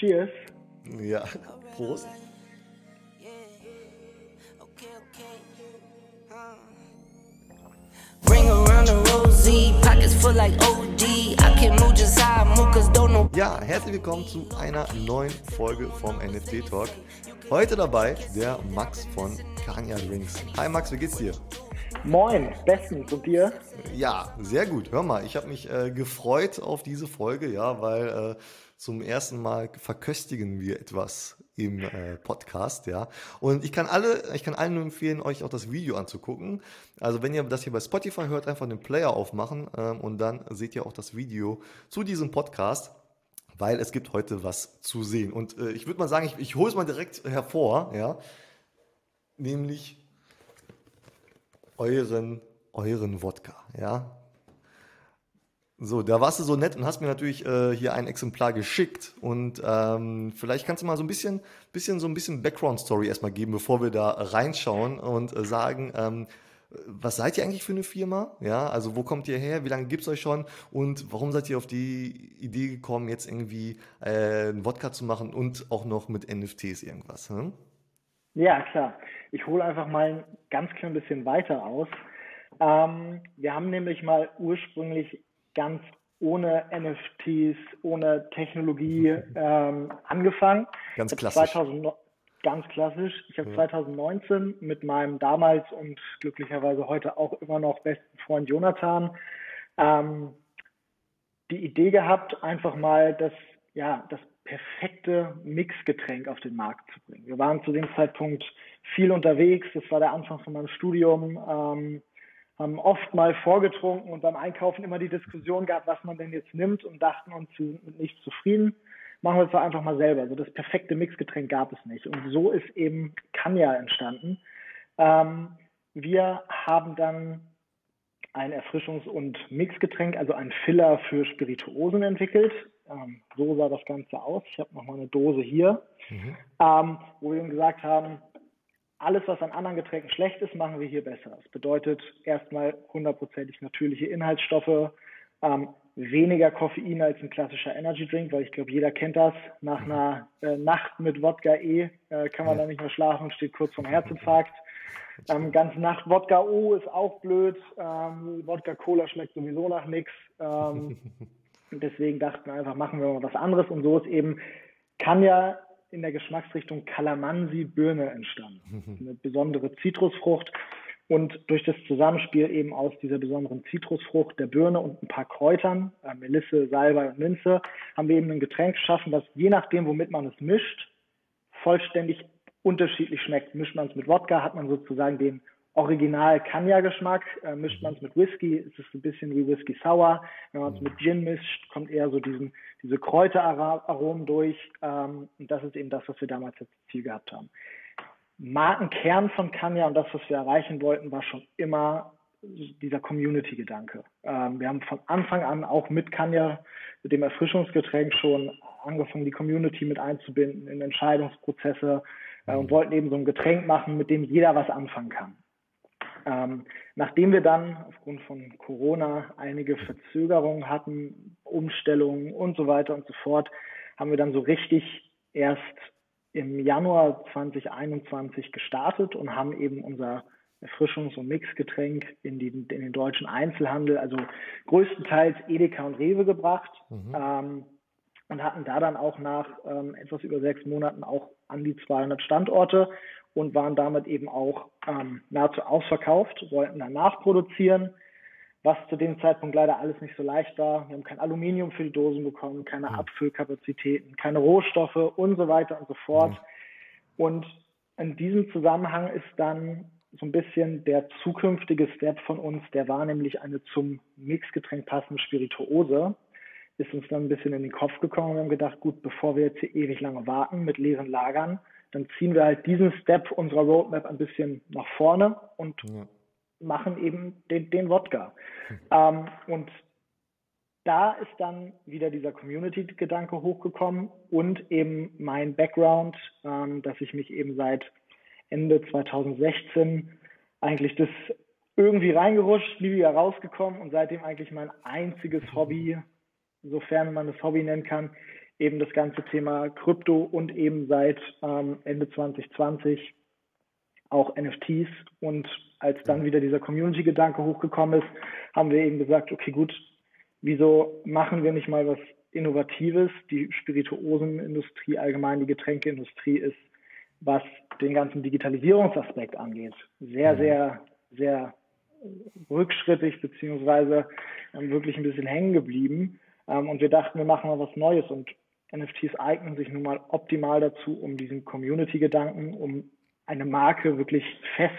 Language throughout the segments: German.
Cheers. Ja, Prost. Ja, herzlich willkommen zu einer neuen Folge vom NFT Talk. Heute dabei der Max von Kanya Drinks. Hi Max, wie geht's dir? Moin, bestens und dir? Ja, sehr gut. Hör mal, ich habe mich äh, gefreut auf diese Folge, ja, weil äh, zum ersten Mal verköstigen wir etwas im äh, Podcast, ja. Und ich kann alle, ich kann allen nur empfehlen, euch auch das Video anzugucken. Also wenn ihr das hier bei Spotify hört, einfach den Player aufmachen ähm, und dann seht ihr auch das Video zu diesem Podcast weil es gibt heute was zu sehen. Und äh, ich würde mal sagen, ich, ich hole es mal direkt hervor, ja, nämlich euren, euren Wodka, ja. So, da warst du so nett und hast mir natürlich äh, hier ein Exemplar geschickt und ähm, vielleicht kannst du mal so ein bisschen, bisschen so ein bisschen Background-Story erstmal geben, bevor wir da reinschauen und äh, sagen, ähm, was seid ihr eigentlich für eine Firma? Ja, also wo kommt ihr her? Wie lange gibt es euch schon? Und warum seid ihr auf die Idee gekommen, jetzt irgendwie äh, einen Wodka zu machen und auch noch mit NFTs irgendwas? Hm? Ja, klar. Ich hole einfach mal ein ganz klein bisschen weiter aus. Ähm, wir haben nämlich mal ursprünglich ganz ohne NFTs, ohne Technologie ähm, angefangen. Ganz klassisch. 2000, ganz klassisch. Ich habe ja. 2019 mit meinem damals und glücklicherweise heute auch immer noch besten Freund Jonathan ähm, die Idee gehabt, einfach mal das, ja, das perfekte Mixgetränk auf den Markt zu bringen. Wir waren zu dem Zeitpunkt viel unterwegs. Das war der Anfang von meinem Studium. Ähm, haben oft mal vorgetrunken und beim Einkaufen immer die Diskussion gehabt, was man denn jetzt nimmt und dachten uns, wir sind mit nichts zufrieden machen wir es doch einfach mal selber. So das perfekte Mixgetränk gab es nicht. Und so ist eben Kanya entstanden. Ähm, wir haben dann ein Erfrischungs- und Mixgetränk, also ein Filler für Spirituosen entwickelt. Ähm, so sah das Ganze aus. Ich habe nochmal eine Dose hier, mhm. ähm, wo wir ihm gesagt haben, alles, was an anderen Getränken schlecht ist, machen wir hier besser. Das bedeutet erstmal hundertprozentig natürliche Inhaltsstoffe, ähm, weniger Koffein als ein klassischer Energy Drink, weil ich glaube, jeder kennt das. Nach einer äh, Nacht mit Wodka E äh, kann man dann nicht mehr schlafen und steht kurz vorm Herzinfarkt. Ähm, ganze Nacht Wodka O ist auch blöd. Ähm, Wodka Cola schmeckt sowieso nach nichts. Ähm, deswegen dachten wir einfach, machen wir mal was anderes. Und so ist eben, kann ja in der Geschmacksrichtung Calamansi Birne entstanden. Eine besondere Zitrusfrucht. Und durch das Zusammenspiel eben aus dieser besonderen Zitrusfrucht, der Birne und ein paar Kräutern, äh, Melisse, Salbei und Minze, haben wir eben ein Getränk geschaffen, das je nachdem, womit man es mischt, vollständig unterschiedlich schmeckt. Mischt man es mit Wodka, hat man sozusagen den Original Kanya-Geschmack. Äh, mischt man es mit Whisky, ist es ein bisschen wie Whisky Sour. Wenn man es mit Gin mischt, kommt eher so diesen, diese Kräuteraromen durch. Ähm, und das ist eben das, was wir damals als Ziel gehabt haben. Markenkern von Kanya und das, was wir erreichen wollten, war schon immer dieser Community-Gedanke. Ähm, wir haben von Anfang an auch mit Kanya, mit dem Erfrischungsgetränk schon angefangen, die Community mit einzubinden in Entscheidungsprozesse äh, und wollten eben so ein Getränk machen, mit dem jeder was anfangen kann. Ähm, nachdem wir dann aufgrund von Corona einige Verzögerungen hatten, Umstellungen und so weiter und so fort, haben wir dann so richtig erst im Januar 2021 gestartet und haben eben unser Erfrischungs- und Mixgetränk in, die, in, den deutschen Einzelhandel, also größtenteils Edeka und Rewe gebracht mhm. ähm, und hatten da dann auch nach ähm, etwas über sechs Monaten auch an die 200 Standorte und waren damit eben auch ähm, nahezu ausverkauft, wollten dann nachproduzieren was zu dem Zeitpunkt leider alles nicht so leicht war. Wir haben kein Aluminium für die Dosen bekommen, keine mhm. Abfüllkapazitäten, keine Rohstoffe und so weiter und so fort. Mhm. Und in diesem Zusammenhang ist dann so ein bisschen der zukünftige Step von uns, der war nämlich eine zum Mixgetränk passende Spirituose, ist uns dann ein bisschen in den Kopf gekommen und wir haben gedacht, gut, bevor wir jetzt hier ewig lange warten mit leeren Lagern, dann ziehen wir halt diesen Step unserer Roadmap ein bisschen nach vorne und ja machen eben den, den Wodka. Hm. Ähm, und da ist dann wieder dieser Community-Gedanke hochgekommen und eben mein Background, ähm, dass ich mich eben seit Ende 2016 eigentlich das irgendwie reingerutscht, nie wieder rausgekommen und seitdem eigentlich mein einziges Hobby, sofern man das Hobby nennen kann, eben das ganze Thema Krypto und eben seit ähm, Ende 2020 auch NFTs. Und als dann wieder dieser Community-Gedanke hochgekommen ist, haben wir eben gesagt, okay, gut, wieso machen wir nicht mal was Innovatives? Die Spirituosenindustrie, allgemein die Getränkeindustrie ist, was den ganzen Digitalisierungsaspekt angeht, sehr, sehr, sehr rückschrittig beziehungsweise ähm, wirklich ein bisschen hängen geblieben. Ähm, und wir dachten, wir machen mal was Neues und NFTs eignen sich nun mal optimal dazu, um diesen Community-Gedanken, um eine Marke wirklich fest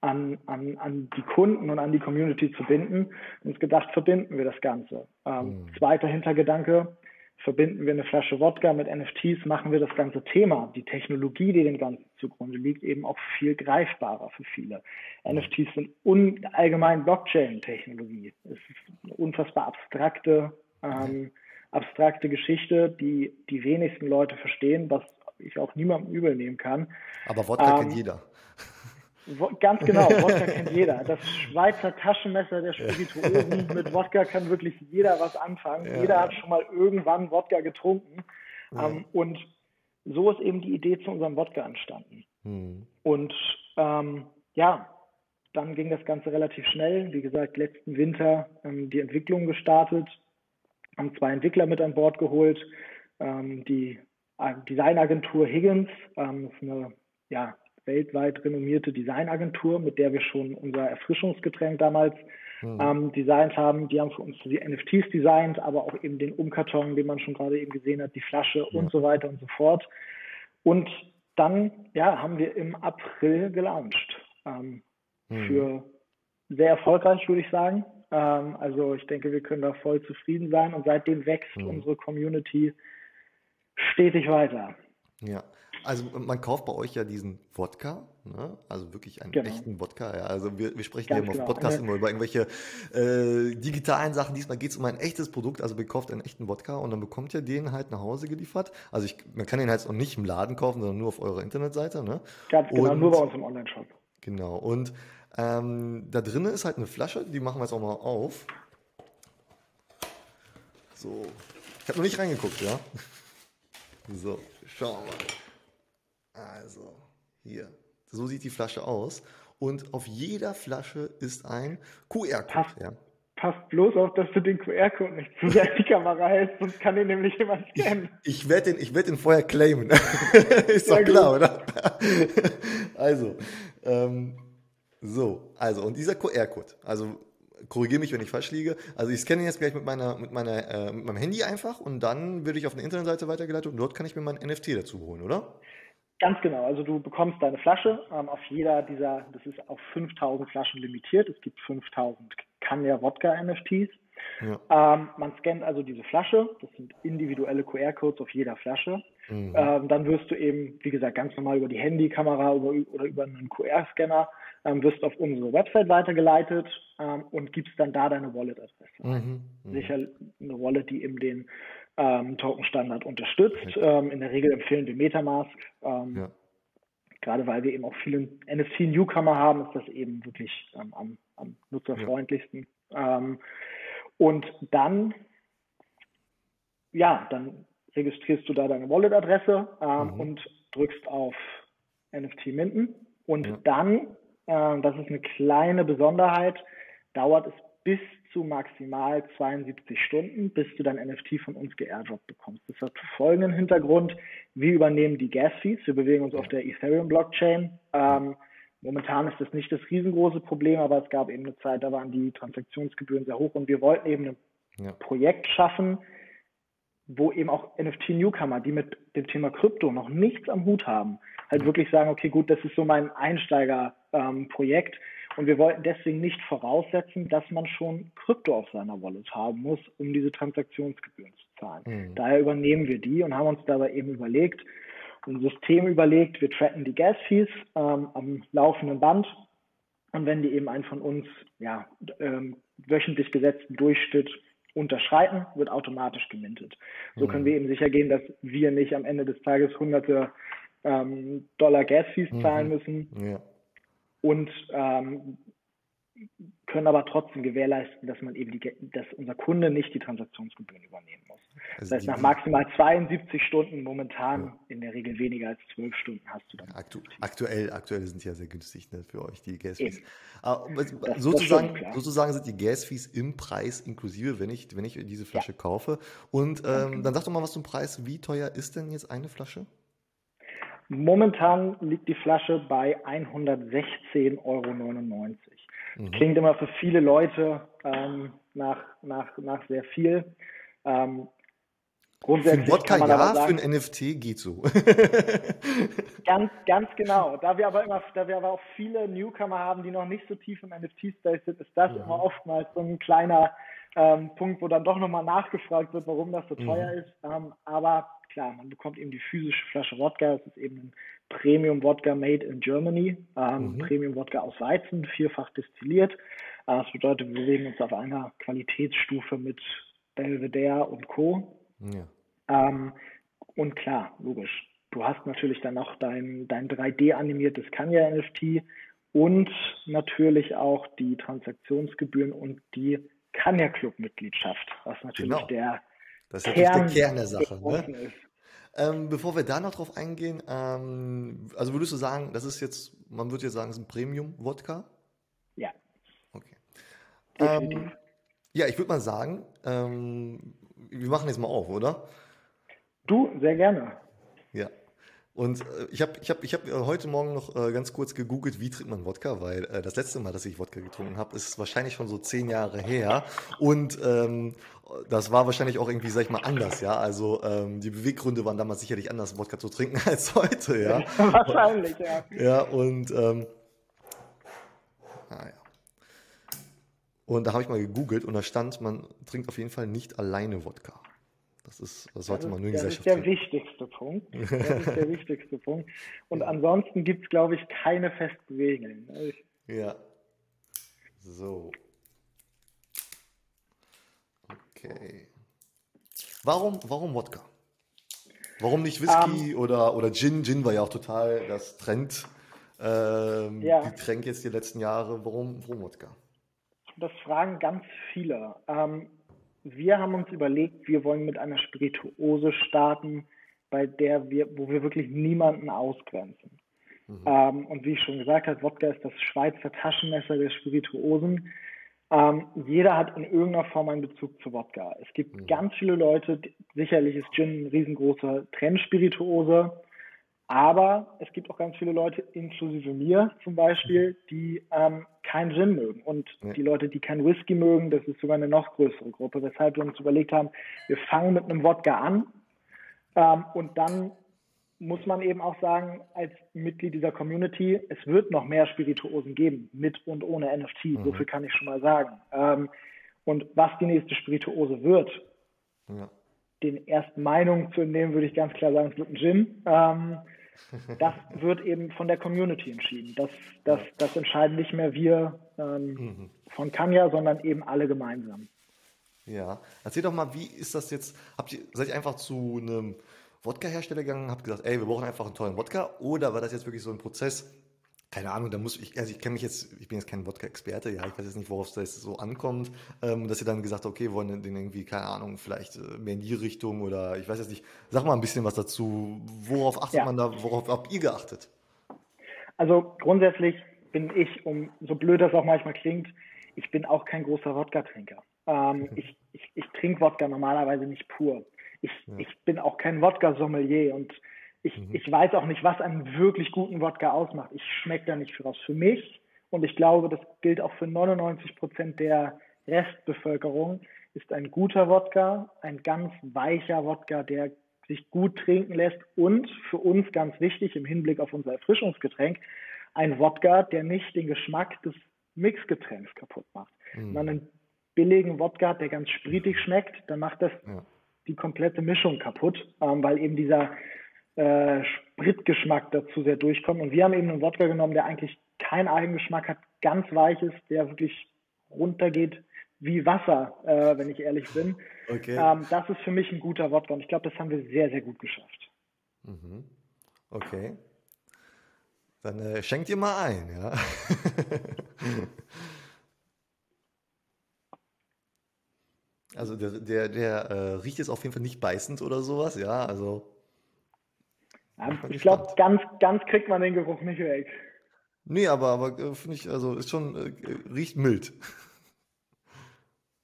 an, an, an die Kunden und an die Community zu binden. Uns gedacht, verbinden wir das Ganze. Ähm, mhm. Zweiter Hintergedanke, verbinden wir eine Flasche Wodka mit NFTs, machen wir das ganze Thema, die Technologie, die dem Ganzen zugrunde liegt, eben auch viel greifbarer für viele. NFTs sind un allgemein Blockchain-Technologie. Es ist eine unfassbar abstrakte, ähm, abstrakte Geschichte, die die wenigsten Leute verstehen, was ich auch niemandem übel nehmen kann. Aber Wodka ähm, kennt jeder. Ganz genau, Wodka kennt jeder. Das Schweizer Taschenmesser der Spirituosen. Mit Wodka kann wirklich jeder was anfangen. Ja. Jeder hat schon mal irgendwann Wodka getrunken. Ja. Ähm, und so ist eben die Idee zu unserem Wodka entstanden. Mhm. Und ähm, ja, dann ging das Ganze relativ schnell. Wie gesagt, letzten Winter ähm, die Entwicklung gestartet, haben zwei Entwickler mit an Bord geholt. Ähm, die äh, Designagentur Higgins, ähm, ist eine ja, weltweit renommierte Designagentur, mit der wir schon unser Erfrischungsgetränk damals mhm. ähm, designt haben. Die haben für uns die NFTs designt, aber auch eben den Umkarton, den man schon gerade eben gesehen hat, die Flasche ja. und so weiter und so fort. Und dann ja, haben wir im April gelauncht. Ähm, mhm. Für sehr erfolgreich, würde ich sagen. Ähm, also ich denke, wir können da voll zufrieden sein und seitdem wächst mhm. unsere Community stetig weiter. Ja, also man kauft bei euch ja diesen Wodka, ne? also wirklich einen genau. echten Wodka. Ja. Also wir, wir sprechen ja immer genau. auf Podcast immer über irgendwelche äh, digitalen Sachen. Diesmal geht es um ein echtes Produkt, also ihr kauft einen echten Wodka und dann bekommt ihr den halt nach Hause geliefert. Also ich, man kann den halt auch nicht im Laden kaufen, sondern nur auf eurer Internetseite. Ne? Ganz genau, und, nur bei uns im Online-Shop. Genau, und ähm, da drinnen ist halt eine Flasche, die machen wir jetzt auch mal auf. So, ich habe noch nicht reingeguckt, ja. So, schauen wir mal. Also, hier. So sieht die Flasche aus. Und auf jeder Flasche ist ein QR-Code. Ja. Passt bloß auf, dass du den QR-Code nicht zu sehr die Kamera hältst, sonst kann den nämlich jemand scannen. Ich, ich werde den, werd den vorher claimen. ist doch klar, oder? also, ähm, so, also, und dieser QR-Code, also korrigiere mich, wenn ich falsch liege. Also ich scanne jetzt gleich mit meiner, mit meiner, äh, mit meinem Handy einfach und dann würde ich auf eine Internetseite weitergeleitet und dort kann ich mir mein NFT dazu holen, oder? Ganz genau. Also du bekommst deine Flasche ähm, auf jeder dieser, das ist auf 5000 Flaschen limitiert. Es gibt 5000 Kanya Wodka NFTs. Ja. Ähm, man scannt also diese Flasche. Das sind individuelle QR-Codes auf jeder Flasche. Mhm. Ähm, dann wirst du eben, wie gesagt, ganz normal über die Handykamera über, oder über einen QR-Scanner ähm, wirst auf unsere Website weitergeleitet ähm, und gibst dann da deine Wallet-Adresse. Mhm. Mhm. Sicher eine Wallet, die eben den ähm, Token-Standard unterstützt. Ähm, in der Regel empfehlen wir Metamask. Ähm, ja. Gerade weil wir eben auch viele NFC-Newcomer haben, ist das eben wirklich ähm, am, am, nutzerfreundlichsten. Ja. Und dann, ja, dann registrierst du da deine Wallet-Adresse mhm. und drückst auf NFT Minden. Und ja. dann, das ist eine kleine Besonderheit, dauert es bis zu maximal 72 Stunden, bis du dein NFT von uns geairdroppt bekommst. Das hat folgenden Hintergrund. Wir übernehmen die Gas-Fees. Wir bewegen uns auf der Ethereum-Blockchain. Ähm, momentan ist das nicht das riesengroße Problem, aber es gab eben eine Zeit, da waren die Transaktionsgebühren sehr hoch und wir wollten eben ein ja. Projekt schaffen, wo eben auch NFT-Newcomer, die mit dem Thema Krypto noch nichts am Hut haben, halt wirklich sagen, okay, gut, das ist so mein Einsteigerprojekt. Ähm, und wir wollten deswegen nicht voraussetzen, dass man schon Krypto auf seiner Wallet haben muss, um diese Transaktionsgebühren zu zahlen. Mhm. Daher übernehmen wir die und haben uns dabei eben überlegt, ein System überlegt, wir tracken die Gas-Fees ähm, am laufenden Band und wenn die eben einen von uns ja, ähm, wöchentlich gesetzten Durchschnitt unterschreiten, wird automatisch gemintet. So mhm. können wir eben sicher gehen, dass wir nicht am Ende des Tages hunderte ähm, Dollar Gas-Fees mhm. zahlen müssen. Ja und ähm, können aber trotzdem gewährleisten, dass man eben die, dass unser Kunde nicht die Transaktionsgebühren übernehmen muss. Also das heißt, nach maximal 72 Stunden momentan ja. in der Regel weniger als 12 Stunden hast du dann. Aktu aktuell, aktuell sind ja sehr günstig ne, für euch, die Gas-Fees. sozusagen, stimmt, sozusagen sind die Gas-Fees im Preis inklusive, wenn ich, wenn ich diese Flasche ja. kaufe. Und ähm, dann sag doch mal was zum Preis. Wie teuer ist denn jetzt eine Flasche? Momentan liegt die Flasche bei 116,99 Euro. Mhm. Klingt immer für viele Leute ähm, nach, nach, nach sehr viel. Ähm, Grundsätzlich für Wodka ja, sagen, für ein NFT geht so. ganz, ganz genau. Da wir aber immer, da wir aber auch viele Newcomer haben, die noch nicht so tief im NFT-Space sind, ist das mhm. immer oftmals so ein kleiner ähm, Punkt, wo dann doch nochmal nachgefragt wird, warum das so mhm. teuer ist. Ähm, aber klar, man bekommt eben die physische Flasche Wodka. Es ist eben ein Premium Wodka made in Germany. Ähm, mhm. Premium Wodka aus Weizen, vierfach destilliert. Äh, das bedeutet, wir bewegen uns auf einer Qualitätsstufe mit Belvedere und Co. Ja. Ähm, und klar, logisch. Du hast natürlich dann noch dein, dein 3D-animiertes Kanya-NFT und natürlich auch die Transaktionsgebühren und die Kanya Club-Mitgliedschaft, was natürlich genau. der das ist Kern natürlich der Kern der Sache. Ne? Ähm, bevor wir da noch drauf eingehen, ähm, also würdest du sagen, das ist jetzt, man würde jetzt sagen, es ist ein Premium-Wodka? Ja. Okay. Ähm, ja, ich würde mal sagen, ähm, wir machen jetzt mal auf, oder? Du, sehr gerne. Ja. Und äh, ich habe ich hab, ich hab äh, heute Morgen noch äh, ganz kurz gegoogelt, wie trinkt man Wodka, weil äh, das letzte Mal, dass ich Wodka getrunken habe, ist wahrscheinlich schon so zehn Jahre her. Und ähm, das war wahrscheinlich auch irgendwie, sag ich mal, anders, ja. Also ähm, die Beweggründe waren damals sicherlich anders, Wodka zu trinken als heute, ja. wahrscheinlich, ja. Ja, und ähm, ah, ja. Und da habe ich mal gegoogelt und da stand, man trinkt auf jeden Fall nicht alleine Wodka. Das ist, das sollte das man nur in Gesellschaft Das ist der wichtigste Punkt. Das ist der wichtigste Punkt. Und ansonsten gibt es, glaube ich, keine festen Regeln. Ja. So. Okay. Warum, warum Wodka? Warum nicht Whisky um, ähm. oder, oder Gin? Gin war ja auch total das Trend. Ähm, ja. Getränk jetzt die letzten Jahre. Warum, warum Wodka? Das fragen ganz viele. Ähm, wir haben uns überlegt, wir wollen mit einer Spirituose starten, bei der wir, wo wir wirklich niemanden ausgrenzen. Mhm. Ähm, und wie ich schon gesagt habe, Wodka ist das Schweizer Taschenmesser der Spirituosen. Ähm, jeder hat in irgendeiner Form einen Bezug zu Wodka. Es gibt mhm. ganz viele Leute, sicherlich ist Gin ein riesengroßer Trendspirituose, aber es gibt auch ganz viele Leute, inklusive mir zum Beispiel, die ähm, keinen Gin mögen. Und ja. die Leute, die keinen Whisky mögen, das ist sogar eine noch größere Gruppe, weshalb wir uns überlegt haben, wir fangen mit einem Wodka an ähm, und dann muss man eben auch sagen, als Mitglied dieser Community, es wird noch mehr Spirituosen geben, mit und ohne NFT. Mhm. So viel kann ich schon mal sagen. Ähm, und was die nächste Spirituose wird, ja. den ersten Meinungen zu entnehmen, würde ich ganz klar sagen, es wird ein Gin. Das wird eben von der Community entschieden. Das, das, das entscheiden nicht mehr wir ähm, mhm. von Kanya, sondern eben alle gemeinsam. Ja, erzähl doch mal, wie ist das jetzt? Habt ihr, seid ihr einfach zu einem Wodka-Hersteller gegangen, habt gesagt, ey, wir brauchen einfach einen tollen Wodka? Oder war das jetzt wirklich so ein Prozess? Keine Ahnung, da muss ich, also ich kenne mich jetzt, ich bin jetzt kein Wodka-Experte, ja, ich weiß jetzt nicht, worauf es da jetzt so ankommt, ähm, dass ihr dann gesagt habt, okay, wollen den irgendwie, keine Ahnung, vielleicht äh, mehr in die Richtung oder ich weiß jetzt nicht, sag mal ein bisschen was dazu. Worauf achtet ja. man da, worauf habt ihr geachtet? Also grundsätzlich bin ich, um so blöd das auch manchmal klingt, ich bin auch kein großer Wodka-Trinker. Ähm. Ich, ich, ich trinke Wodka normalerweise nicht pur. Ich, ja. ich bin auch kein Wodka-Sommelier und ich, mhm. ich weiß auch nicht, was einen wirklich guten Wodka ausmacht. Ich schmecke da nicht für was. Für mich, und ich glaube, das gilt auch für 99 Prozent der Restbevölkerung, ist ein guter Wodka, ein ganz weicher Wodka, der sich gut trinken lässt und für uns ganz wichtig im Hinblick auf unser Erfrischungsgetränk, ein Wodka, der nicht den Geschmack des Mixgetränks kaputt macht. Mhm. Wenn man einen billigen Wodka hat, der ganz spritig schmeckt, dann macht das ja. die komplette Mischung kaputt, ähm, weil eben dieser äh, Spritgeschmack dazu sehr durchkommt. Und wir haben eben einen Wodka genommen, der eigentlich keinen Eigengeschmack hat, ganz weich ist, der wirklich runtergeht wie Wasser, äh, wenn ich ehrlich bin. Okay. Ähm, das ist für mich ein guter Wodka und ich glaube, das haben wir sehr, sehr gut geschafft. Mhm. Okay. Dann äh, schenkt ihr mal ein, ja. Also der, der, der äh, riecht jetzt auf jeden Fall nicht beißend oder sowas, ja, also. Ja, ich glaube, ganz, ganz kriegt man den Geruch nicht weg. Nee, aber, aber äh, finde ich, also ist schon, äh, riecht mild.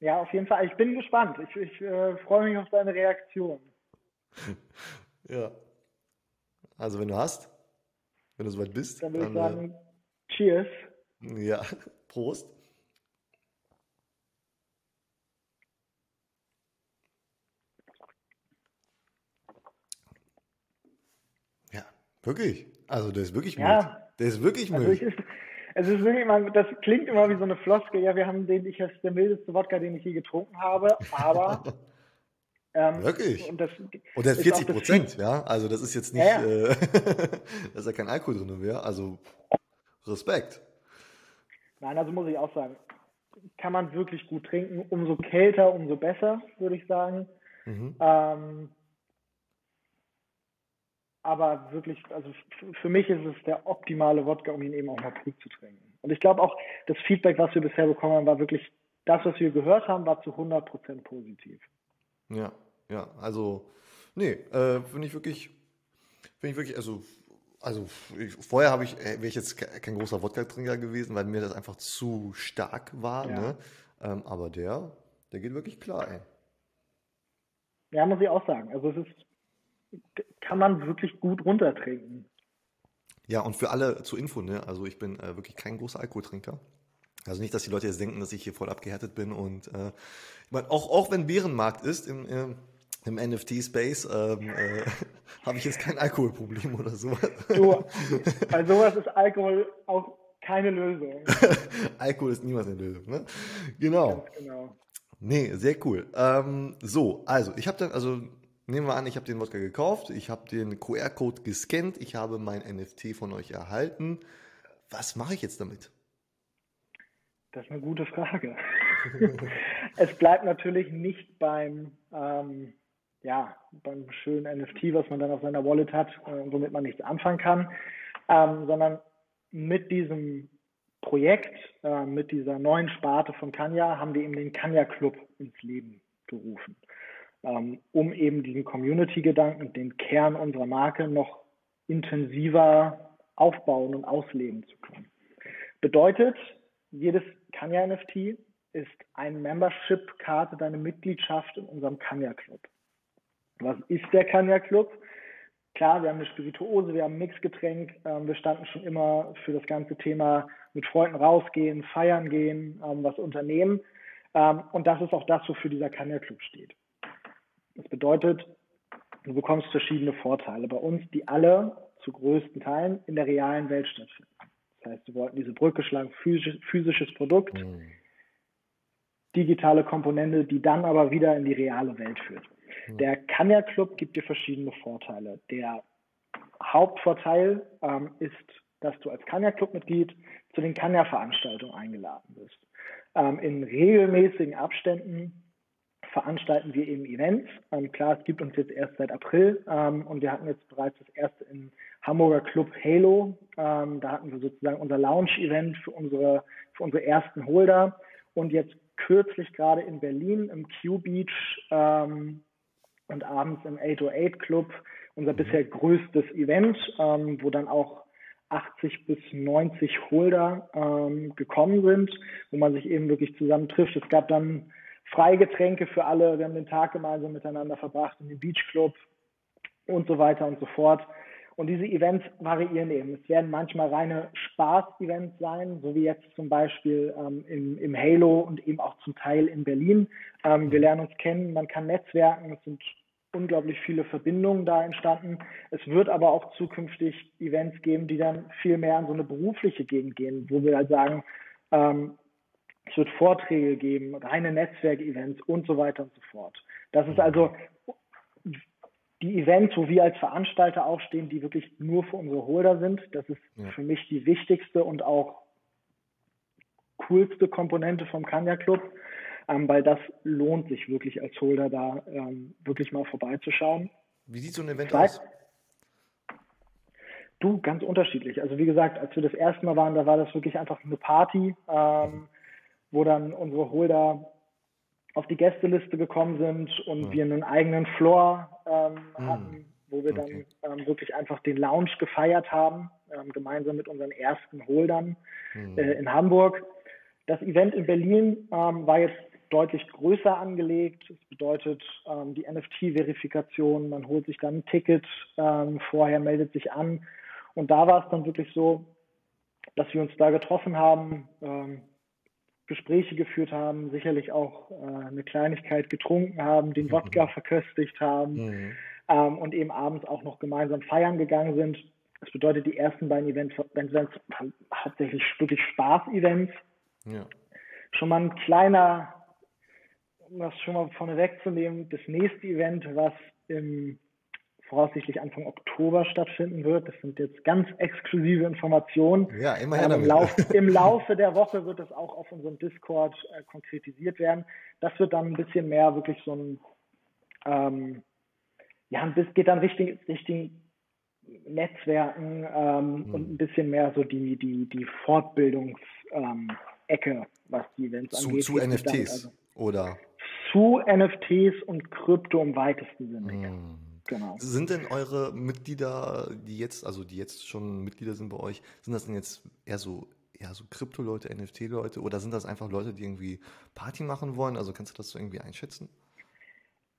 Ja, auf jeden Fall. Ich bin gespannt. Ich, ich äh, freue mich auf deine Reaktion. ja. Also wenn du hast, wenn du soweit bist. Dann würde ich sagen, äh, Cheers. Ja, Prost. Ja, wirklich. Also der ist wirklich ja. mild. Der ist wirklich also mild. Also es ist wirklich immer, das klingt immer wie so eine Floskel. Ja, wir haben den, ich ist der mildeste Wodka, den ich je getrunken habe, aber. ähm, wirklich? Und, das und der ist 40 Prozent, ja. Also das ist jetzt nicht, ja, ja. Äh, da ist ja kein Alkohol drin mehr. Also Respekt. Nein, also muss ich auch sagen, kann man wirklich gut trinken. Umso kälter, umso besser, würde ich sagen. Mhm. Ähm, aber wirklich, also für mich ist es der optimale Wodka, um ihn eben auch mal prüf zu trinken. Und ich glaube auch, das Feedback, was wir bisher bekommen haben, war wirklich, das, was wir gehört haben, war zu 100% positiv. Ja, ja, also, nee, äh, finde ich wirklich, finde ich wirklich, also, also ich, vorher habe ich, äh, wäre ich jetzt kein großer Wodka-Trinker gewesen, weil mir das einfach zu stark war, ja. ne? Ähm, aber der, der geht wirklich klar, ey. Ja, muss ich auch sagen. Also es ist kann man wirklich gut runtertrinken. Ja, und für alle zur Info, ne? also ich bin äh, wirklich kein großer Alkoholtrinker. Also nicht, dass die Leute jetzt denken, dass ich hier voll abgehärtet bin und äh, ich meine, auch, auch wenn Bärenmarkt ist im, im, im NFT-Space, ähm, äh, habe ich jetzt kein Alkoholproblem oder sowas. Du, bei sowas ist Alkohol auch keine Lösung. Alkohol ist niemals eine Lösung, ne? Genau. Ganz genau. Nee, sehr cool. Ähm, so, also ich habe dann, also Nehmen wir an, ich habe den Wodka gekauft, ich habe den QR-Code gescannt, ich habe mein NFT von euch erhalten. Was mache ich jetzt damit? Das ist eine gute Frage. es bleibt natürlich nicht beim, ähm, ja, beim schönen NFT, was man dann auf seiner Wallet hat, äh, womit man nichts anfangen kann, ähm, sondern mit diesem Projekt, äh, mit dieser neuen Sparte von Kanya, haben wir eben den Kanya Club ins Leben gerufen. Ähm, um eben diesen Community-Gedanken, den Kern unserer Marke noch intensiver aufbauen und ausleben zu können. Bedeutet, jedes Kanya NFT ist eine Membership-Karte, deine Mitgliedschaft in unserem Kanya Club. Was ist der Kanya Club? Klar, wir haben eine Spirituose, wir haben ein Mixgetränk. Ähm, wir standen schon immer für das ganze Thema mit Freunden rausgehen, feiern gehen, ähm, was unternehmen. und das ist auch das, wofür dieser Kanya Club steht. Das bedeutet, du bekommst verschiedene Vorteile bei uns, die alle zu größten Teilen in der realen Welt stattfinden. Das heißt, wir wollten diese Brücke schlagen, physisch, physisches Produkt, mhm. digitale Komponente, die dann aber wieder in die reale Welt führt. Mhm. Der Kanya Club gibt dir verschiedene Vorteile. Der Hauptvorteil ähm, ist, dass du als Kanya Club Mitglied zu den Kanya Veranstaltungen eingeladen bist. Ähm, in regelmäßigen Abständen veranstalten wir eben Events. Ähm, klar, es gibt uns jetzt erst seit April ähm, und wir hatten jetzt bereits das erste im Hamburger Club Halo. Ähm, da hatten wir sozusagen unser Launch-Event für unsere, für unsere ersten Holder und jetzt kürzlich gerade in Berlin im Q-Beach ähm, und abends im 808 Club unser mhm. bisher größtes Event, ähm, wo dann auch 80 bis 90 Holder ähm, gekommen sind, wo man sich eben wirklich zusammen trifft. Es gab dann Freigetränke für alle. Wir haben den Tag gemeinsam miteinander verbracht in dem Beachclub und so weiter und so fort. Und diese Events variieren eben. Es werden manchmal reine Spaß-Events sein, so wie jetzt zum Beispiel ähm, im, im Halo und eben auch zum Teil in Berlin. Ähm, wir lernen uns kennen, man kann netzwerken, es sind unglaublich viele Verbindungen da entstanden. Es wird aber auch zukünftig Events geben, die dann viel mehr an so eine berufliche Gegend gehen, wo wir halt sagen, ähm, es wird Vorträge geben, reine Netzwerkevents und so weiter und so fort. Das ist also die Events, wo wir als Veranstalter aufstehen, die wirklich nur für unsere Holder sind. Das ist ja. für mich die wichtigste und auch coolste Komponente vom Kanya Club, ähm, weil das lohnt sich wirklich als Holder da ähm, wirklich mal vorbeizuschauen. Wie sieht so ein Event Zeit, aus? Du, ganz unterschiedlich. Also wie gesagt, als wir das erste Mal waren, da war das wirklich einfach eine Party. Ähm, wo dann unsere Holder auf die Gästeliste gekommen sind und ja. wir einen eigenen Floor ähm, mhm. hatten, wo wir okay. dann ähm, wirklich einfach den Lounge gefeiert haben, ähm, gemeinsam mit unseren ersten Holdern mhm. äh, in Hamburg. Das Event in Berlin ähm, war jetzt deutlich größer angelegt. Das bedeutet ähm, die NFT-Verifikation, man holt sich dann ein Ticket, ähm, vorher meldet sich an. Und da war es dann wirklich so, dass wir uns da getroffen haben, ähm, Gespräche geführt haben, sicherlich auch äh, eine Kleinigkeit getrunken haben, den Wodka verköstigt haben mhm. ähm, und eben abends auch noch gemeinsam feiern gegangen sind. Das bedeutet, die ersten beiden Events, Events waren hauptsächlich wirklich Spaß-Events. Ja. Schon mal ein kleiner, um das schon mal vorne wegzunehmen, das nächste Event, was im voraussichtlich Anfang Oktober stattfinden wird. Das sind jetzt ganz exklusive Informationen. Ja, immerhin. Ähm, im, Lauf, Im Laufe der Woche wird das auch auf unserem Discord äh, konkretisiert werden. Das wird dann ein bisschen mehr wirklich so ein, ähm, ja, das geht dann richtig, richtig Netzwerken ähm, hm. und ein bisschen mehr so die, die, die Fortbildungsecke, ähm, was die Events zu, angeht. Zu NFTs, dann, also, oder? Zu NFTs und Krypto im weitesten Sinne. Hm. Genau. Sind denn eure Mitglieder, die jetzt, also die jetzt schon Mitglieder sind bei euch, sind das denn jetzt eher so, eher so Krypto-Leute, NFT-Leute oder sind das einfach Leute, die irgendwie Party machen wollen? Also kannst du das so irgendwie einschätzen?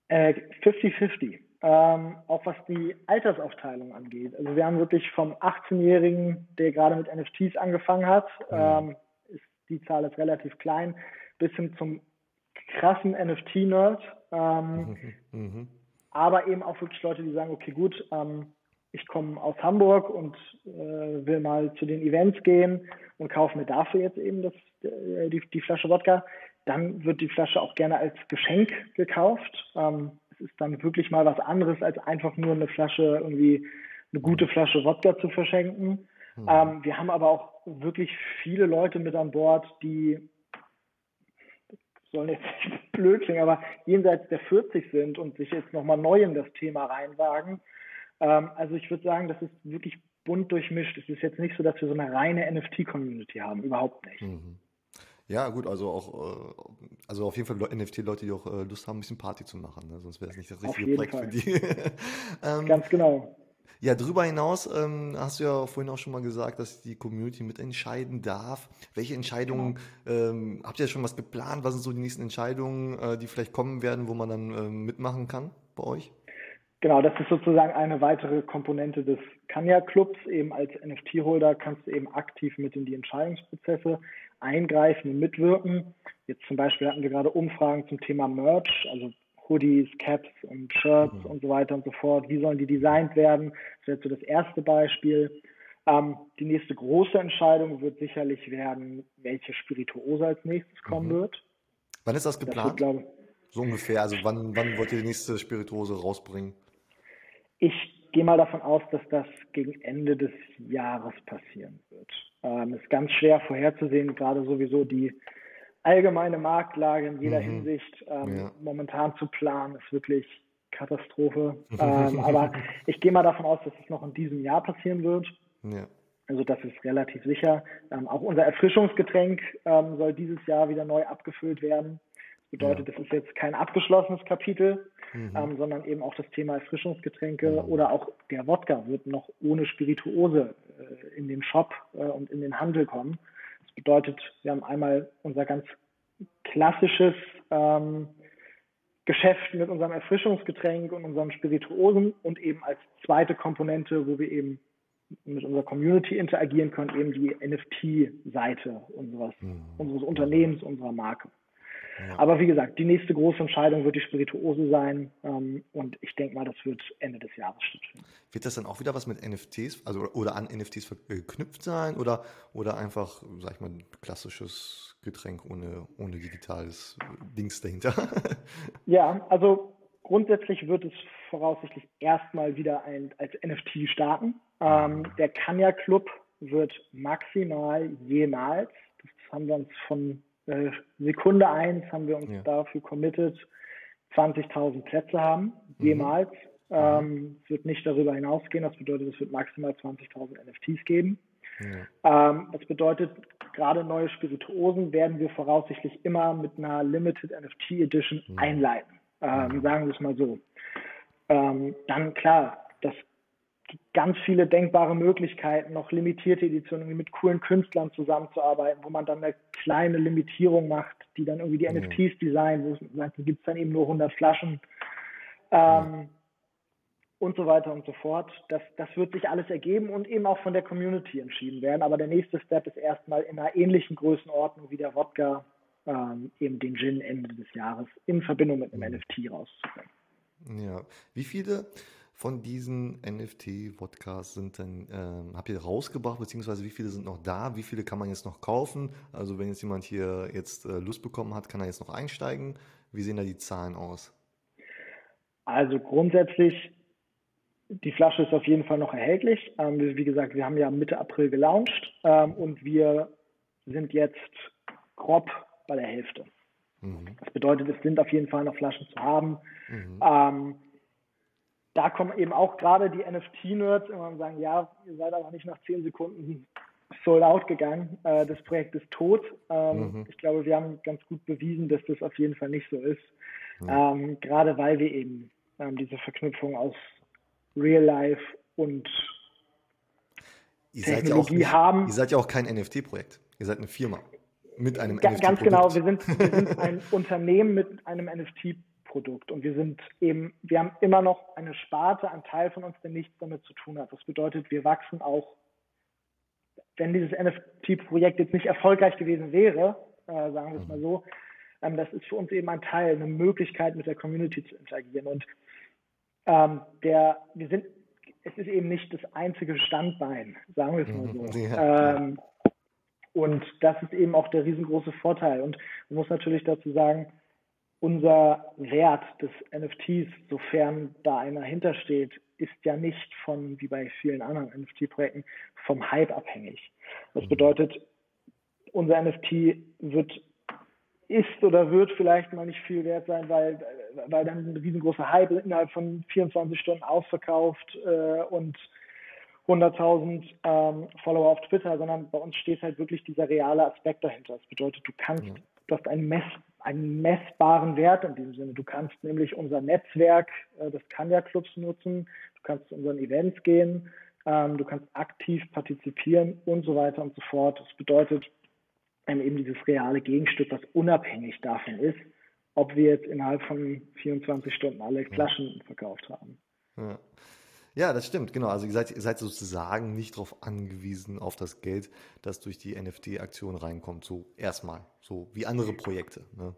50-50. Äh, ähm, auch was die Altersaufteilung angeht. Also wir haben wirklich vom 18-Jährigen, der gerade mit NFTs angefangen hat, mhm. ähm, ist die Zahl ist relativ klein, bis hin zum krassen NFT-Nerd. Ähm, mhm. Mhm aber eben auch wirklich Leute, die sagen, okay, gut, ähm, ich komme aus Hamburg und äh, will mal zu den Events gehen und kaufe mir dafür jetzt eben das, äh, die, die Flasche Wodka. Dann wird die Flasche auch gerne als Geschenk gekauft. Ähm, es ist dann wirklich mal was anderes, als einfach nur eine Flasche, irgendwie eine gute Flasche Wodka zu verschenken. Mhm. Ähm, wir haben aber auch wirklich viele Leute mit an Bord, die sollen jetzt nicht blöd klingen, aber jenseits der 40 sind und sich jetzt nochmal neu in das Thema reinwagen. Ähm, also ich würde sagen, das ist wirklich bunt durchmischt. Es ist jetzt nicht so, dass wir so eine reine NFT-Community haben, überhaupt nicht. Mhm. Ja, gut, also auch, äh, also auf jeden Fall NFT-Leute, die auch äh, Lust haben, ein bisschen Party zu machen, ne? sonst wäre es nicht das richtige Projekt Fall. für die. ähm, Ganz genau. Ja, darüber hinaus ähm, hast du ja vorhin auch schon mal gesagt, dass die Community mitentscheiden darf. Welche Entscheidungen genau. ähm, habt ihr schon was geplant? Was sind so die nächsten Entscheidungen, äh, die vielleicht kommen werden, wo man dann ähm, mitmachen kann bei euch? Genau, das ist sozusagen eine weitere Komponente des Kanya Clubs. Eben als NFT-Holder kannst du eben aktiv mit in die Entscheidungsprozesse eingreifen und mitwirken. Jetzt zum Beispiel hatten wir gerade Umfragen zum Thema Merch, also Hoodies, Caps und Shirts mhm. und so weiter und so fort. Wie sollen die designt werden? Das wäre so das erste Beispiel. Ähm, die nächste große Entscheidung wird sicherlich werden, welche Spirituose als nächstes kommen mhm. wird. Wann ist das geplant? Das wird, so ungefähr. Also wann, wann wollt ihr die nächste Spirituose rausbringen? Ich gehe mal davon aus, dass das gegen Ende des Jahres passieren wird. Ähm, ist ganz schwer vorherzusehen, gerade sowieso die allgemeine Marktlage in jeder mhm. Hinsicht ähm, ja. momentan zu planen, ist wirklich Katastrophe. ähm, aber ich gehe mal davon aus, dass es noch in diesem Jahr passieren wird. Ja. Also das ist relativ sicher. Ähm, auch unser Erfrischungsgetränk ähm, soll dieses Jahr wieder neu abgefüllt werden. Das bedeutet, ja. das ist jetzt kein abgeschlossenes Kapitel, mhm. ähm, sondern eben auch das Thema Erfrischungsgetränke mhm. oder auch der Wodka wird noch ohne Spirituose äh, in den Shop äh, und in den Handel kommen bedeutet, wir haben einmal unser ganz klassisches ähm, Geschäft mit unserem Erfrischungsgetränk und unserem Spirituosen und eben als zweite Komponente, wo wir eben mit unserer Community interagieren können, eben die NFT-Seite unseres, mhm. unseres Unternehmens, unserer Marke. Aber wie gesagt, die nächste große Entscheidung wird die Spirituose sein ähm, und ich denke mal, das wird Ende des Jahres stattfinden. Wird das dann auch wieder was mit NFTs, also oder an NFTs geknüpft sein oder, oder einfach, sag ich mal, klassisches Getränk ohne, ohne digitales Dings dahinter? ja, also grundsätzlich wird es voraussichtlich erstmal wieder ein, als NFT starten. Ähm, mhm. der Kanya Club wird maximal jemals, das haben wir uns von äh, Sekunde eins haben wir uns ja. dafür committed, 20.000 Plätze haben, mhm. jemals. Mhm. Ähm, es wird nicht darüber hinausgehen, das bedeutet, es wird maximal 20.000 NFTs geben. Ja. Ähm, das bedeutet, gerade neue Spirituosen werden wir voraussichtlich immer mit einer Limited NFT Edition ja. einleiten. Ähm, sagen wir es mal so. Ähm, dann klar, das ganz viele denkbare Möglichkeiten, noch limitierte Editionen mit coolen Künstlern zusammenzuarbeiten, wo man dann eine kleine Limitierung macht, die dann irgendwie die mhm. NFTs designen, wo es sagt, gibt es dann eben nur 100 Flaschen ähm, mhm. und so weiter und so fort. Das, das wird sich alles ergeben und eben auch von der Community entschieden werden. Aber der nächste Step ist erstmal in einer ähnlichen Größenordnung wie der Wodka ähm, eben den Gin Ende des Jahres in Verbindung mit einem mhm. NFT rauszubringen. Ja, wie viele von diesen NFT-Podcasts sind denn, ähm, habt ihr rausgebracht, beziehungsweise wie viele sind noch da? Wie viele kann man jetzt noch kaufen? Also wenn jetzt jemand hier jetzt äh, Lust bekommen hat, kann er jetzt noch einsteigen. Wie sehen da die Zahlen aus? Also grundsätzlich, die Flasche ist auf jeden Fall noch erhältlich. Ähm, wie gesagt, wir haben ja Mitte April gelauncht ähm, und wir sind jetzt grob bei der Hälfte. Mhm. Das bedeutet, es sind auf jeden Fall noch Flaschen zu haben. Mhm. Ähm, da kommen eben auch gerade die NFT-Nerds immer und sagen, ja, ihr seid aber nicht nach zehn Sekunden sold out gegangen. Äh, das Projekt ist tot. Ähm, mhm. Ich glaube, wir haben ganz gut bewiesen, dass das auf jeden Fall nicht so ist. Mhm. Ähm, gerade weil wir eben ähm, diese Verknüpfung aus Real Life und ihr Technologie nicht, haben. Ihr seid ja auch kein NFT-Projekt. Ihr seid eine Firma mit einem Ga NFT. Ganz genau. Wir sind, wir sind ein Unternehmen mit einem NFT-Projekt. Produkt. Und wir sind eben, wir haben immer noch eine Sparte, ein Teil von uns, der nichts damit zu tun hat. Das bedeutet, wir wachsen auch, wenn dieses NFT-Projekt jetzt nicht erfolgreich gewesen wäre, äh, sagen wir es mal so, ähm, das ist für uns eben ein Teil, eine Möglichkeit, mit der Community zu interagieren. Und ähm, der, wir sind, es ist eben nicht das einzige Standbein, sagen wir es mal so. Ja. Ähm, und das ist eben auch der riesengroße Vorteil. Und man muss natürlich dazu sagen, unser Wert des NFTs, sofern da einer hintersteht, ist ja nicht von, wie bei vielen anderen NFT-Projekten, vom Hype abhängig. Das mhm. bedeutet, unser NFT wird, ist oder wird vielleicht mal nicht viel wert sein, weil, weil dann ein riesengroßer Hype innerhalb von 24 Stunden ausverkauft äh, und 100.000 ähm, Follower auf Twitter, sondern bei uns steht halt wirklich dieser reale Aspekt dahinter. Das bedeutet, du kannst, ja. Du hast ein Mess, einen messbaren Wert in diesem Sinne. Du kannst nämlich unser Netzwerk äh, des Kanja-Clubs nutzen, du kannst zu unseren Events gehen, ähm, du kannst aktiv partizipieren und so weiter und so fort. Das bedeutet ähm, eben dieses reale Gegenstück, was unabhängig davon ist, ob wir jetzt innerhalb von 24 Stunden alle Flaschen verkauft haben. Ja. Ja, das stimmt, genau. Also ihr seid, ihr seid sozusagen nicht darauf angewiesen, auf das Geld, das durch die NFT-Aktion reinkommt. So erstmal, so wie andere Projekte. Ne?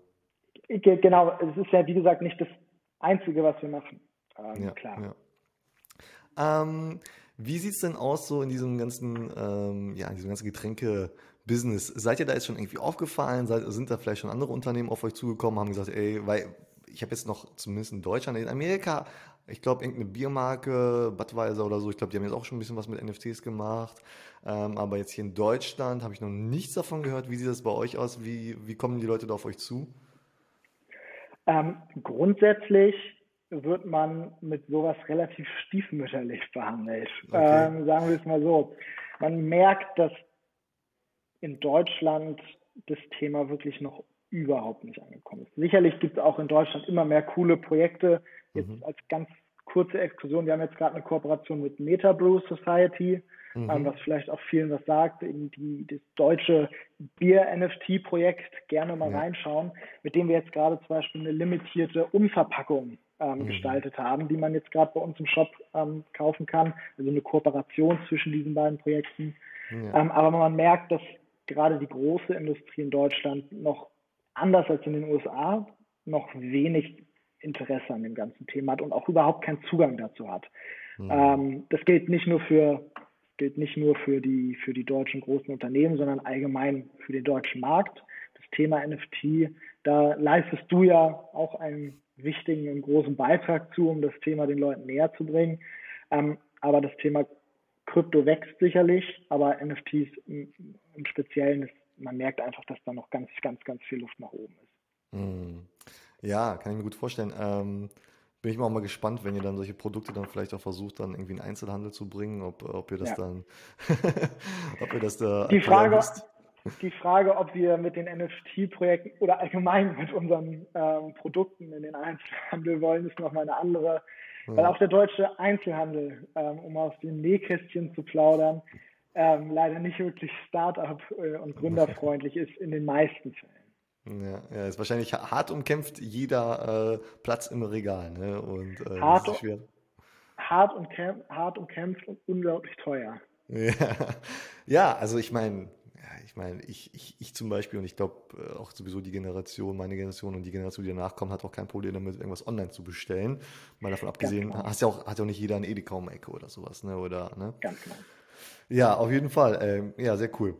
Genau, es ist ja wie gesagt nicht das Einzige, was wir machen. Ähm, ja, klar. Ja. Ähm, wie sieht es denn aus so in diesem ganzen, ähm, ja, in diesem ganzen Getränke-Business? Seid ihr da jetzt schon irgendwie aufgefallen? Seid, sind da vielleicht schon andere Unternehmen auf euch zugekommen, haben gesagt, ey, weil ich habe jetzt noch zumindest in Deutschland, in Amerika ich glaube, irgendeine Biermarke, Budweiser oder so, ich glaube, die haben jetzt auch schon ein bisschen was mit NFTs gemacht. Ähm, aber jetzt hier in Deutschland habe ich noch nichts davon gehört. Wie sieht das bei euch aus? Wie, wie kommen die Leute da auf euch zu? Ähm, grundsätzlich wird man mit sowas relativ stiefmütterlich behandelt. Okay. Ähm, sagen wir es mal so. Man merkt, dass in Deutschland das Thema wirklich noch überhaupt nicht angekommen ist. Sicherlich gibt es auch in Deutschland immer mehr coole Projekte, Jetzt mhm. als ganz kurze Exkursion, wir haben jetzt gerade eine Kooperation mit Metabrew Society, mhm. ähm, was vielleicht auch vielen was sagt, eben die, das deutsche Bier-NFT-Projekt gerne mal ja. reinschauen, mit dem wir jetzt gerade zum Beispiel eine limitierte Umverpackung ähm, mhm. gestaltet haben, die man jetzt gerade bei uns im Shop ähm, kaufen kann. Also eine Kooperation zwischen diesen beiden Projekten. Ja. Ähm, aber man merkt, dass gerade die große Industrie in Deutschland noch anders als in den USA noch wenig Interesse an dem ganzen Thema hat und auch überhaupt keinen Zugang dazu hat. Mhm. Ähm, das gilt nicht nur für gilt nicht nur für die für die deutschen großen Unternehmen, sondern allgemein für den deutschen Markt. Das Thema NFT, da leistest du ja auch einen wichtigen und großen Beitrag zu, um das Thema den Leuten näher zu bringen. Ähm, aber das Thema Krypto wächst sicherlich, aber NFTs im, im Speziellen, ist, man merkt einfach, dass da noch ganz, ganz, ganz viel Luft nach oben ist. Mhm. Ja, kann ich mir gut vorstellen. Ähm, bin ich mal auch mal gespannt, wenn ihr dann solche Produkte dann vielleicht auch versucht, dann irgendwie in Einzelhandel zu bringen, ob, ob ihr das ja. dann, ob ihr das da die Frage, die Frage, ob wir mit den NFT-Projekten oder allgemein mit unseren ähm, Produkten in den Einzelhandel wollen, ist nochmal eine andere. Ja. Weil auch der deutsche Einzelhandel, ähm, um aus dem Nähkästchen zu plaudern, ähm, leider nicht wirklich Start-up äh, und gründerfreundlich ist in den meisten Fällen. Ja, ja, ist wahrscheinlich hart umkämpft jeder äh, Platz im Regal. Ne? Und, äh, hart, schwer. Hart, und hart umkämpft und unglaublich teuer. Ja, ja also ich meine, ich meine, ich, ich, ich zum Beispiel und ich glaube äh, auch sowieso die Generation, meine Generation und die Generation, die danach kommt, hat auch kein Problem damit, irgendwas online zu bestellen. Mal davon abgesehen, ja, hast ja auch, hat ja auch nicht jeder ein Edeka um Ecke oder sowas, ne? Oder, ne? Ganz genau. Ja, auf jeden Fall. Ähm, ja, sehr cool.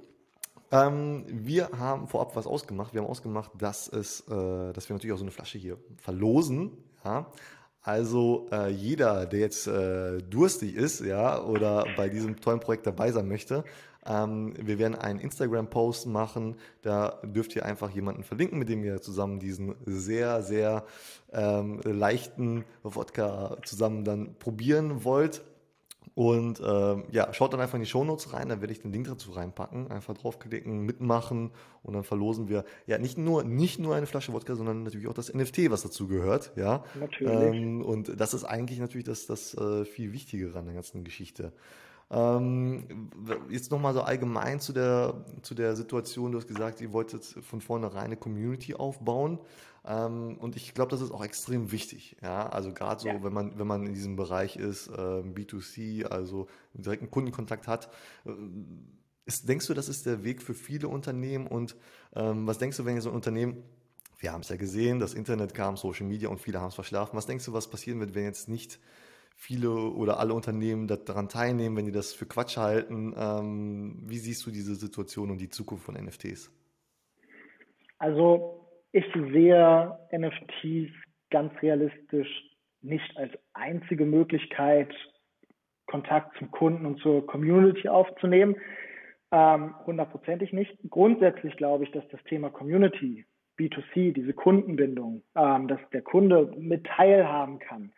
Ähm, wir haben vorab was ausgemacht. Wir haben ausgemacht, dass es, äh, dass wir natürlich auch so eine Flasche hier verlosen. Ja. Also äh, jeder, der jetzt äh, durstig ist, ja, oder bei diesem tollen Projekt dabei sein möchte, ähm, wir werden einen Instagram-Post machen. Da dürft ihr einfach jemanden verlinken, mit dem ihr zusammen diesen sehr, sehr ähm, leichten Wodka zusammen dann probieren wollt. Und ähm, ja, schaut dann einfach in die Shownotes rein, da werde ich den Link dazu reinpacken. Einfach draufklicken, mitmachen und dann verlosen wir ja nicht nur, nicht nur eine Flasche Wodka, sondern natürlich auch das NFT, was dazu gehört. Ja, natürlich. Ähm, und das ist eigentlich natürlich das, das äh, viel Wichtigere an der ganzen Geschichte. Ähm, jetzt nochmal so allgemein zu der, zu der Situation. Du hast gesagt, ihr wolltet von vornherein eine Community aufbauen. Ähm, und ich glaube, das ist auch extrem wichtig. Ja, also gerade so, ja. wenn man, wenn man in diesem Bereich ist, äh, B2C, also direkten Kundenkontakt hat. Äh, ist, denkst du, das ist der Weg für viele Unternehmen? Und ähm, was denkst du, wenn so ein Unternehmen wir haben es ja gesehen, das Internet kam, Social Media und viele haben es verschlafen. Was denkst du, was passieren wird, wenn jetzt nicht viele oder alle Unternehmen daran teilnehmen, wenn die das für Quatsch halten. Ähm, wie siehst du diese Situation und die Zukunft von NFTs? Also ich sehe NFTs ganz realistisch nicht als einzige Möglichkeit, Kontakt zum Kunden und zur Community aufzunehmen. Ähm, hundertprozentig nicht. Grundsätzlich glaube ich, dass das Thema Community, B2C, diese Kundenbindung, ähm, dass der Kunde mit teilhaben kann,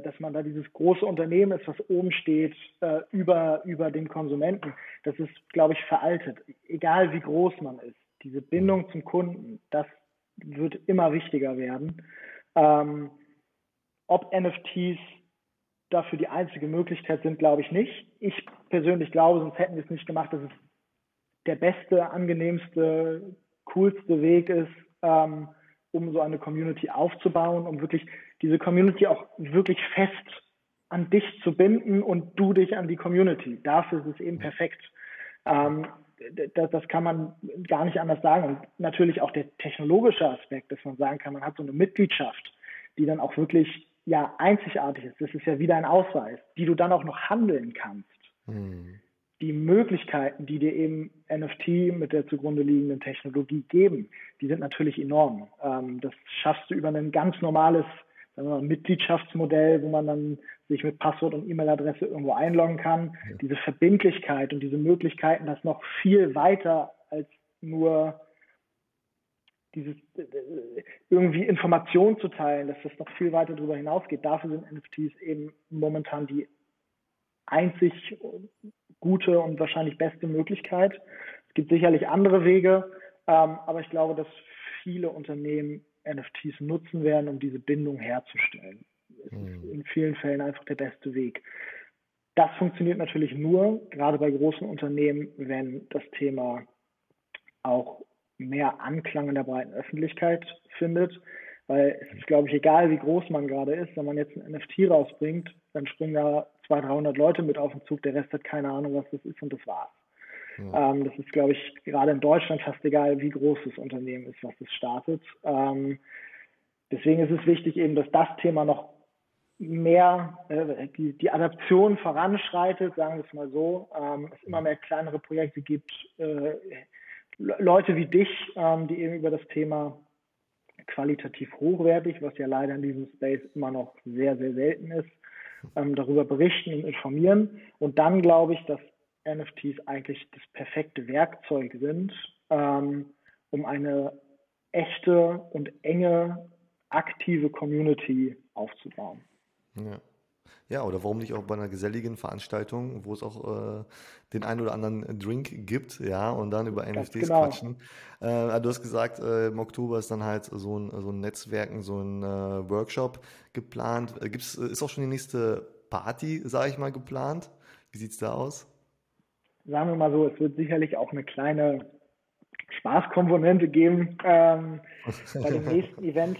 dass man da dieses große Unternehmen ist, was oben steht, äh, über, über den Konsumenten. Das ist, glaube ich, veraltet. Egal wie groß man ist. Diese Bindung zum Kunden, das wird immer wichtiger werden. Ähm, ob NFTs dafür die einzige Möglichkeit sind, glaube ich nicht. Ich persönlich glaube, sonst hätten wir es nicht gemacht, dass es der beste, angenehmste, coolste Weg ist, ähm, um so eine Community aufzubauen, um wirklich diese Community auch wirklich fest an dich zu binden und du dich an die Community. Dafür ist es eben perfekt. Ähm, das, das, kann man gar nicht anders sagen. Und natürlich auch der technologische Aspekt, dass man sagen kann, man hat so eine Mitgliedschaft, die dann auch wirklich ja einzigartig ist. Das ist ja wieder ein Ausweis, die du dann auch noch handeln kannst. Hm. Die Möglichkeiten, die dir eben NFT mit der zugrunde liegenden Technologie geben, die sind natürlich enorm. Ähm, das schaffst du über ein ganz normales mal, Mitgliedschaftsmodell, wo man dann sich mit Passwort und E-Mail-Adresse irgendwo einloggen kann. Ja. Diese Verbindlichkeit und diese Möglichkeiten, das noch viel weiter als nur dieses irgendwie Informationen zu teilen, dass das noch viel weiter darüber hinausgeht. Dafür sind NFTs eben momentan die einzig gute und wahrscheinlich beste Möglichkeit. Es gibt sicherlich andere Wege, ähm, aber ich glaube, dass viele Unternehmen NFTs nutzen werden, um diese Bindung herzustellen. Es mhm. ist in vielen Fällen einfach der beste Weg. Das funktioniert natürlich nur, gerade bei großen Unternehmen, wenn das Thema auch mehr Anklang in der breiten Öffentlichkeit findet. Weil es ist, glaube ich, egal, wie groß man gerade ist, wenn man jetzt ein NFT rausbringt, dann springen da 200, 300 Leute mit auf den Zug, der Rest hat keine Ahnung, was das ist und das war's. Ja. Ähm, das ist, glaube ich, gerade in Deutschland fast egal, wie groß das Unternehmen ist, was es startet. Ähm, deswegen ist es wichtig eben, dass das Thema noch mehr äh, die, die Adaption voranschreitet, sagen wir es mal so, ähm, es immer mehr kleinere Projekte gibt, äh, Leute wie dich, ähm, die eben über das Thema qualitativ hochwertig, was ja leider in diesem Space immer noch sehr, sehr selten ist, ähm, darüber berichten und informieren. Und dann glaube ich, dass NFTs eigentlich das perfekte Werkzeug sind, ähm, um eine echte und enge, aktive Community aufzubauen. Ja. Ja, oder warum nicht auch bei einer geselligen Veranstaltung, wo es auch äh, den einen oder anderen Drink gibt, ja, und dann über NFTs genau. quatschen. Äh, du hast gesagt, äh, im Oktober ist dann halt so ein, so ein Netzwerken, so ein äh, Workshop geplant. Äh, gibt's, ist auch schon die nächste Party, sage ich mal, geplant? Wie sieht es da aus? Sagen wir mal so, es wird sicherlich auch eine kleine Spaßkomponente geben ähm, bei dem nächsten Event.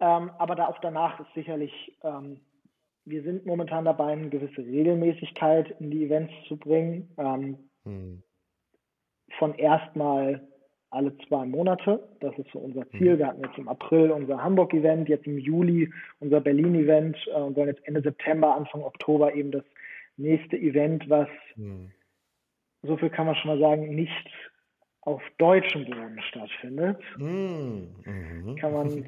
Ähm, aber da auch danach ist sicherlich ähm, wir sind momentan dabei, eine gewisse Regelmäßigkeit in die Events zu bringen. Ähm, hm. Von erstmal alle zwei Monate. Das ist so unser Ziel. Hm. Wir hatten jetzt im April unser Hamburg-Event, jetzt im Juli unser Berlin-Event äh, und wollen jetzt Ende September, Anfang Oktober eben das nächste Event, was, hm. so viel kann man schon mal sagen, nicht auf deutschem Boden stattfindet. Hm. Mhm. Kann man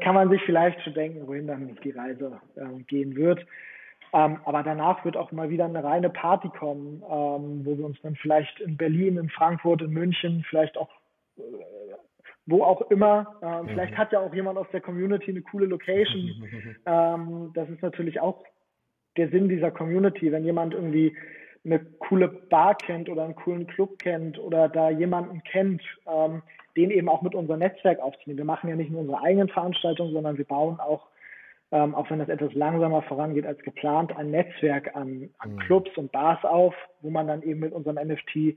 kann man sich vielleicht schon denken, wohin dann die Reise äh, gehen wird. Ähm, aber danach wird auch mal wieder eine reine Party kommen, ähm, wo wir uns dann vielleicht in Berlin, in Frankfurt, in München, vielleicht auch äh, wo auch immer. Äh, mhm. Vielleicht hat ja auch jemand aus der Community eine coole Location. ähm, das ist natürlich auch der Sinn dieser Community, wenn jemand irgendwie eine coole Bar kennt oder einen coolen Club kennt oder da jemanden kennt, ähm, den eben auch mit unserem Netzwerk aufzunehmen. Wir machen ja nicht nur unsere eigenen Veranstaltungen, sondern wir bauen auch, ähm, auch wenn das etwas langsamer vorangeht als geplant, ein Netzwerk an, an mhm. Clubs und Bars auf, wo man dann eben mit unserem NFT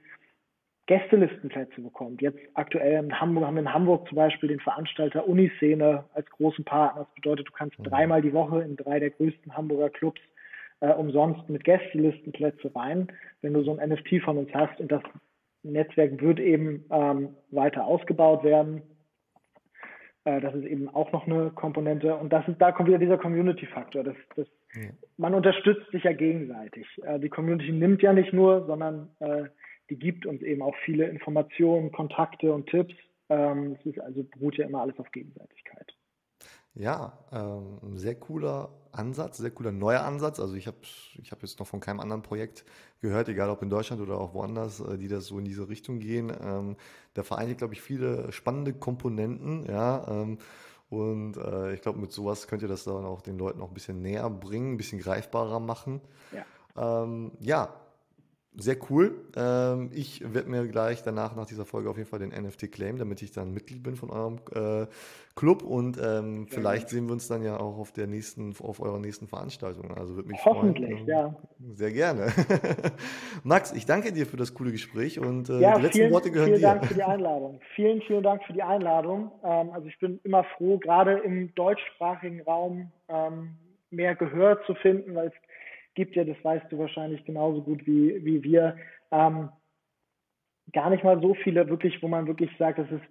Gästelistenplätze bekommt. Jetzt aktuell in Hamburg haben wir in Hamburg zum Beispiel den Veranstalter Uniszene als großen Partner. Das bedeutet, du kannst mhm. dreimal die Woche in drei der größten Hamburger Clubs äh, umsonst mit Gästelistenplätze rein, wenn du so ein NFT von uns hast. Und das Netzwerk wird eben ähm, weiter ausgebaut werden. Äh, das ist eben auch noch eine Komponente. Und das ist, da kommt wieder dieser Community-Faktor. Das, das, ja. Man unterstützt sich ja gegenseitig. Äh, die Community nimmt ja nicht nur, sondern äh, die gibt uns eben auch viele Informationen, Kontakte und Tipps. Ähm, es ist also beruht ja immer alles auf Gegenseitigkeit. Ja, ähm, sehr cooler Ansatz, sehr cooler neuer Ansatz. Also ich habe ich hab jetzt noch von keinem anderen Projekt gehört, egal ob in Deutschland oder auch woanders, äh, die das so in diese Richtung gehen. Ähm, der vereinigt, glaube ich, viele spannende Komponenten, ja. Ähm, und äh, ich glaube, mit sowas könnt ihr das dann auch den Leuten auch ein bisschen näher bringen, ein bisschen greifbarer machen. Ja, ähm, ja sehr cool. Ähm, ich werde mir gleich danach nach dieser Folge auf jeden Fall den NFT claim, damit ich dann Mitglied bin von eurem äh, Club und ähm, vielleicht sehen wir uns dann ja auch auf der nächsten, auf eurer nächsten Veranstaltung. Also würde mich Hoffentlich, freuen. ja. Sehr gerne. Max, ich danke dir für das coole Gespräch und äh, ja, die letzten vielen, Worte gehören vielen dir. Vielen Dank für die Einladung. Vielen, vielen Dank für die Einladung. Ähm, also ich bin immer froh, gerade im deutschsprachigen Raum ähm, mehr Gehör zu finden, weil es gibt ja, das weißt du wahrscheinlich genauso gut wie, wie wir, ähm, gar nicht mal so viele wirklich, wo man wirklich sagt, das ist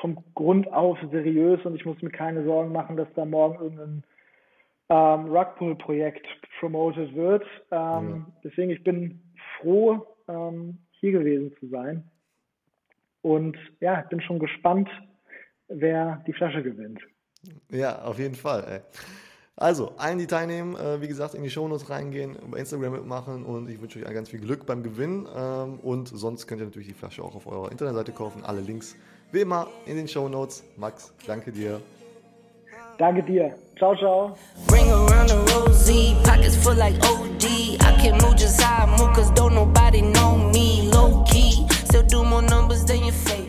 vom Grund auf seriös und ich muss mir keine Sorgen machen, dass da morgen irgendein ähm, Rugpool-Projekt promoted wird. Ähm, ja. Deswegen, ich bin froh, ähm, hier gewesen zu sein. Und ja, ich bin schon gespannt, wer die Flasche gewinnt. Ja, auf jeden Fall. Ey. Also, allen, die teilnehmen, äh, wie gesagt, in die Shownotes reingehen, bei Instagram mitmachen und ich wünsche euch ganz viel Glück beim Gewinn. Ähm, und sonst könnt ihr natürlich die Flasche auch auf eurer Internetseite kaufen. Alle Links wie immer in den Shownotes. Max, danke dir. Danke dir. Ciao, ciao. Bring around the rosy, pockets full like OD. I can move just how I move, cause don't nobody know me. Low key, still do more numbers than your face.